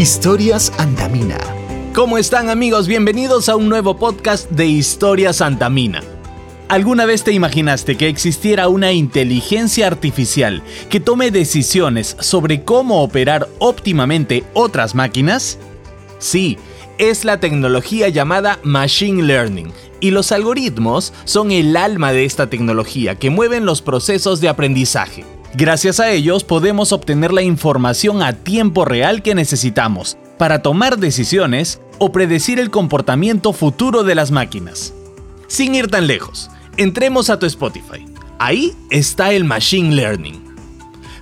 Historias Antamina. ¿Cómo están amigos? Bienvenidos a un nuevo podcast de Historias Antamina. ¿Alguna vez te imaginaste que existiera una inteligencia artificial que tome decisiones sobre cómo operar óptimamente otras máquinas? Sí, es la tecnología llamada Machine Learning, y los algoritmos son el alma de esta tecnología que mueven los procesos de aprendizaje. Gracias a ellos podemos obtener la información a tiempo real que necesitamos para tomar decisiones o predecir el comportamiento futuro de las máquinas. Sin ir tan lejos, entremos a tu Spotify. Ahí está el Machine Learning.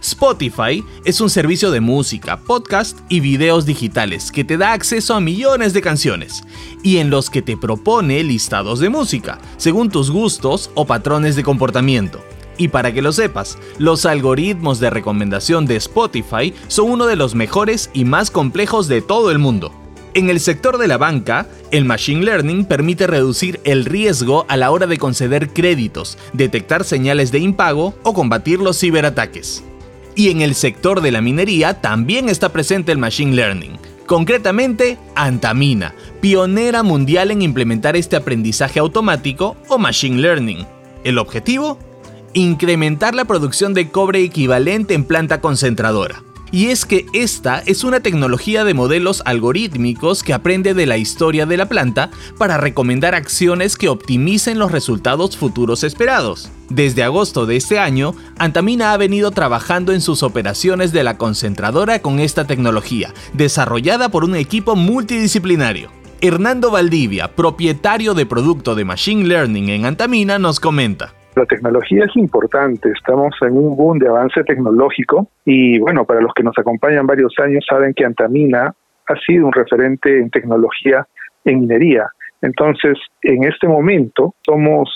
Spotify es un servicio de música, podcast y videos digitales que te da acceso a millones de canciones y en los que te propone listados de música, según tus gustos o patrones de comportamiento. Y para que lo sepas, los algoritmos de recomendación de Spotify son uno de los mejores y más complejos de todo el mundo. En el sector de la banca, el Machine Learning permite reducir el riesgo a la hora de conceder créditos, detectar señales de impago o combatir los ciberataques. Y en el sector de la minería también está presente el Machine Learning, concretamente Antamina, pionera mundial en implementar este aprendizaje automático o Machine Learning. El objetivo, incrementar la producción de cobre equivalente en planta concentradora. Y es que esta es una tecnología de modelos algorítmicos que aprende de la historia de la planta para recomendar acciones que optimicen los resultados futuros esperados. Desde agosto de este año, Antamina ha venido trabajando en sus operaciones de la concentradora con esta tecnología, desarrollada por un equipo multidisciplinario. Hernando Valdivia, propietario de producto de Machine Learning en Antamina, nos comenta. La tecnología es importante, estamos en un boom de avance tecnológico y bueno, para los que nos acompañan varios años saben que Antamina ha sido un referente en tecnología en minería. Entonces, en este momento somos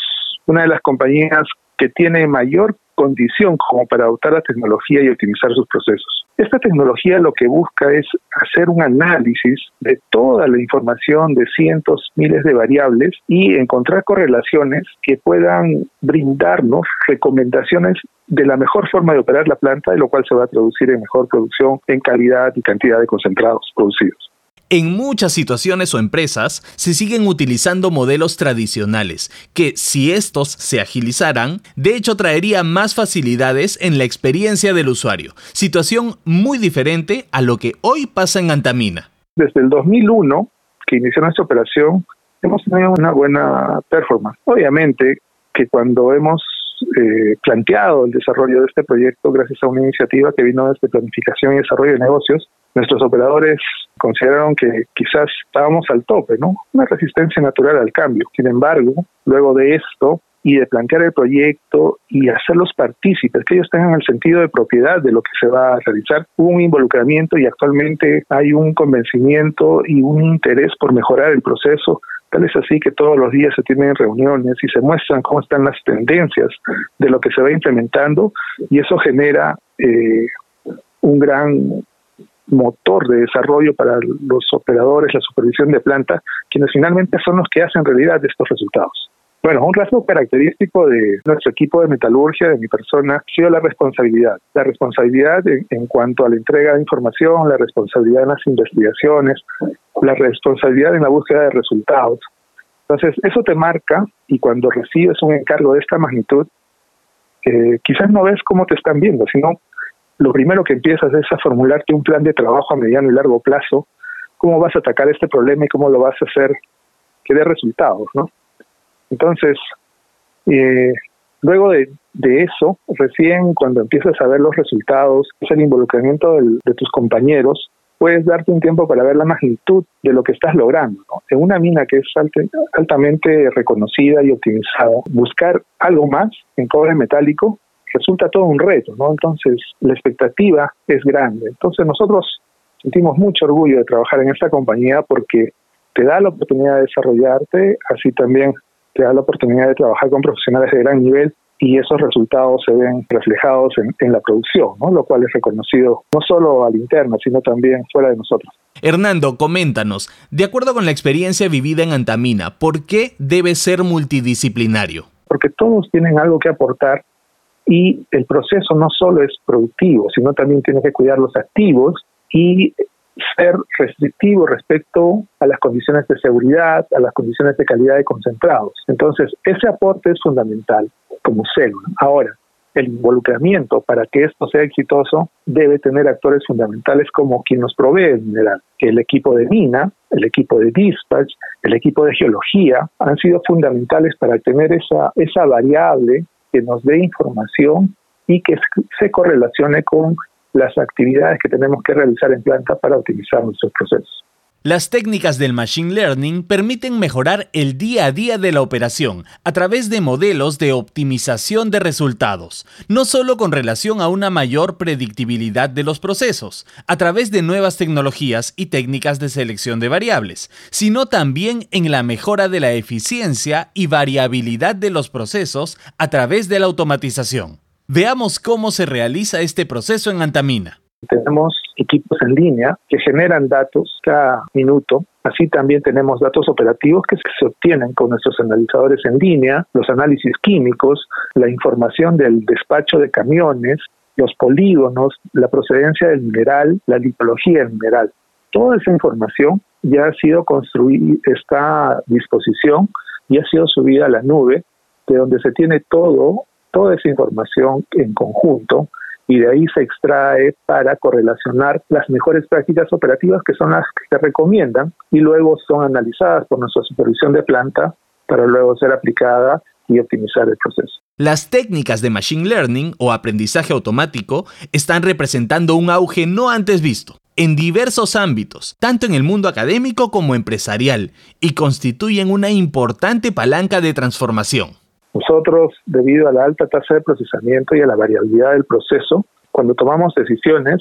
una de las compañías que tiene mayor condición como para adoptar la tecnología y optimizar sus procesos. Esta tecnología lo que busca es hacer un análisis de toda la información de cientos, miles de variables y encontrar correlaciones que puedan brindarnos recomendaciones de la mejor forma de operar la planta, de lo cual se va a traducir en mejor producción, en calidad y cantidad de concentrados producidos. En muchas situaciones o empresas se siguen utilizando modelos tradicionales, que si estos se agilizaran, de hecho traería más facilidades en la experiencia del usuario, situación muy diferente a lo que hoy pasa en Antamina. Desde el 2001, que inició nuestra operación, hemos tenido una buena performance. Obviamente que cuando hemos eh, planteado el desarrollo de este proyecto gracias a una iniciativa que vino desde Planificación y Desarrollo de Negocios, nuestros operadores consideraron que quizás estábamos al tope, ¿no? Una resistencia natural al cambio. Sin embargo, luego de esto y de plantear el proyecto y hacerlos partícipes, que ellos tengan el sentido de propiedad de lo que se va a realizar, hubo un involucramiento y actualmente hay un convencimiento y un interés por mejorar el proceso Tal es así que todos los días se tienen reuniones y se muestran cómo están las tendencias de lo que se va implementando y eso genera eh, un gran motor de desarrollo para los operadores, la supervisión de planta, quienes finalmente son los que hacen realidad estos resultados. Bueno, un rasgo característico de nuestro equipo de metalurgia, de mi persona, ha sido la responsabilidad. La responsabilidad en, cuanto a la entrega de información, la responsabilidad en las investigaciones, la responsabilidad en la búsqueda de resultados. Entonces, eso te marca y cuando recibes un encargo de esta magnitud, eh, quizás no ves cómo te están viendo, sino lo primero que empiezas es a formularte un plan de trabajo a mediano y largo plazo, cómo vas a atacar este problema y cómo lo vas a hacer que dé resultados, ¿no? Entonces, eh, luego de, eso, recién cuando empiezas a ver los resultados, es el involucramiento de tus compañeros, puedes darte un tiempo para ver la magnitud de lo que estás logrando. En una mina que es altamente reconocida y optimizada, buscar algo más en cobre metálico resulta todo un reto, ¿no? Entonces, la expectativa es grande. Entonces, nosotros sentimos mucho orgullo de trabajar en esta compañía porque te da la oportunidad de desarrollarte, así también te da la oportunidad de trabajar con profesionales de gran nivel y esos resultados se ven reflejados en, la producción, ¿no? lo cual es reconocido no solo al interno, sino también fuera de nosotros. Hernando, coméntanos, de acuerdo con la experiencia vivida en Antamina, ¿por qué debe ser multidisciplinario? Porque todos tienen algo que aportar y el proceso no solo es productivo, sino también tiene que cuidar los activos y ser restrictivo respecto a las condiciones de seguridad, a las condiciones de calidad de concentrados. Entonces, ese aporte es fundamental como célula. Ahora, el involucramiento para que esto sea exitoso debe tener actores fundamentales como quien nos provee el mineral. El equipo de mina, el equipo de dispatch, el equipo de geología han sido fundamentales para tener esa, esa variable que nos dé información y que se correlacione con las actividades que tenemos que realizar en planta para optimizar nuestros procesos. Las técnicas del Machine Learning permiten mejorar el día a día de la operación a través de modelos de optimización de resultados, no solo con relación a una mayor predictibilidad de los procesos, a través de nuevas tecnologías y técnicas de selección de variables, sino también en la mejora de la eficiencia y variabilidad de los procesos a través de la automatización. Veamos cómo se realiza este proceso en Antamina. Tenemos equipos en línea que generan datos cada minuto. Así también tenemos datos operativos que se obtienen con nuestros analizadores en línea, los análisis químicos, la información del despacho de camiones, los polígonos, la procedencia del mineral, la lipología del mineral. Toda esa información ya ha sido construida, está a disposición y ha sido subida a la nube, de donde se tiene todo toda esa información en conjunto y de ahí se extrae para correlacionar las mejores prácticas operativas que son las que se recomiendan y luego son analizadas por nuestra supervisión de planta para luego ser aplicada y optimizar el proceso. Las técnicas de Machine Learning o aprendizaje automático están representando un auge no antes visto en diversos ámbitos, tanto en el mundo académico como empresarial, y constituyen una importante palanca de transformación. Nosotros, debido a la alta tasa de procesamiento y a la variabilidad del proceso, cuando tomamos decisiones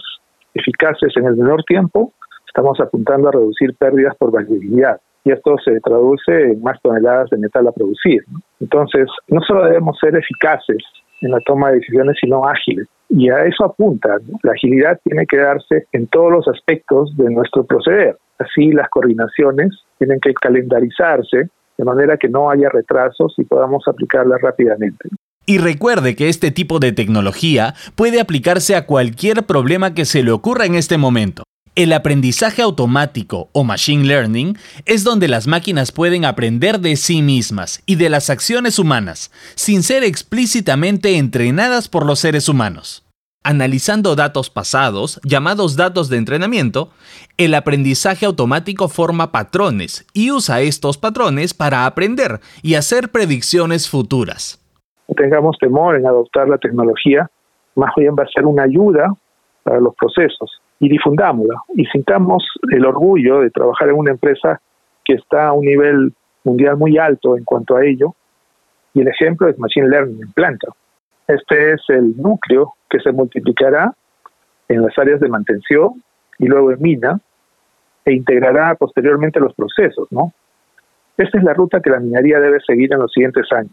eficaces en el menor tiempo, estamos apuntando a reducir pérdidas por variabilidad. Y esto se traduce en más toneladas de metal a producir. Entonces, no solo debemos ser eficaces en la toma de decisiones, sino ágiles. Y a eso apunta. La agilidad tiene que darse en todos los aspectos de nuestro proceder. Así, las coordinaciones tienen que calendarizarse de manera que no haya retrasos y podamos aplicarla rápidamente. Y recuerde que este tipo de tecnología puede aplicarse a cualquier problema que se le ocurra en este momento. El aprendizaje automático o machine learning es donde las máquinas pueden aprender de sí mismas y de las acciones humanas, sin ser explícitamente entrenadas por los seres humanos. Analizando datos pasados, llamados datos de entrenamiento, el aprendizaje automático forma patrones y usa estos patrones para aprender y hacer predicciones futuras. No tengamos temor en adoptar la tecnología, más bien va a ser una ayuda para los procesos y difundámosla y sintamos el orgullo de trabajar en una empresa que está a un nivel mundial muy alto en cuanto a ello y el ejemplo es Machine Learning en planta. Este es el núcleo que se multiplicará en las áreas de mantención y luego en mina e integrará posteriormente los procesos, ¿no? Esta es la ruta que la minería debe seguir en los siguientes años.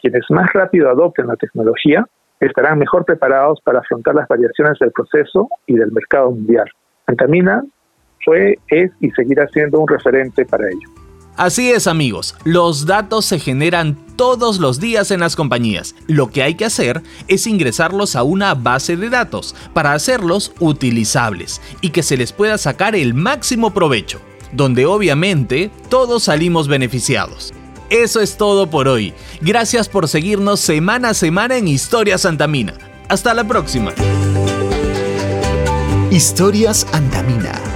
Quienes más rápido adopten la tecnología estarán mejor preparados para afrontar las variaciones del proceso y del mercado mundial. Antamina fue, es y seguirá siendo un referente para ello. Así es amigos, los datos se generan todos los días en las compañías. Lo que hay que hacer es ingresarlos a una base de datos para hacerlos utilizables y que se les pueda sacar el máximo provecho, donde obviamente todos salimos beneficiados. Eso es todo por hoy. Gracias por seguirnos semana a semana en Historia Santamina. Hasta la próxima. Historias Antamina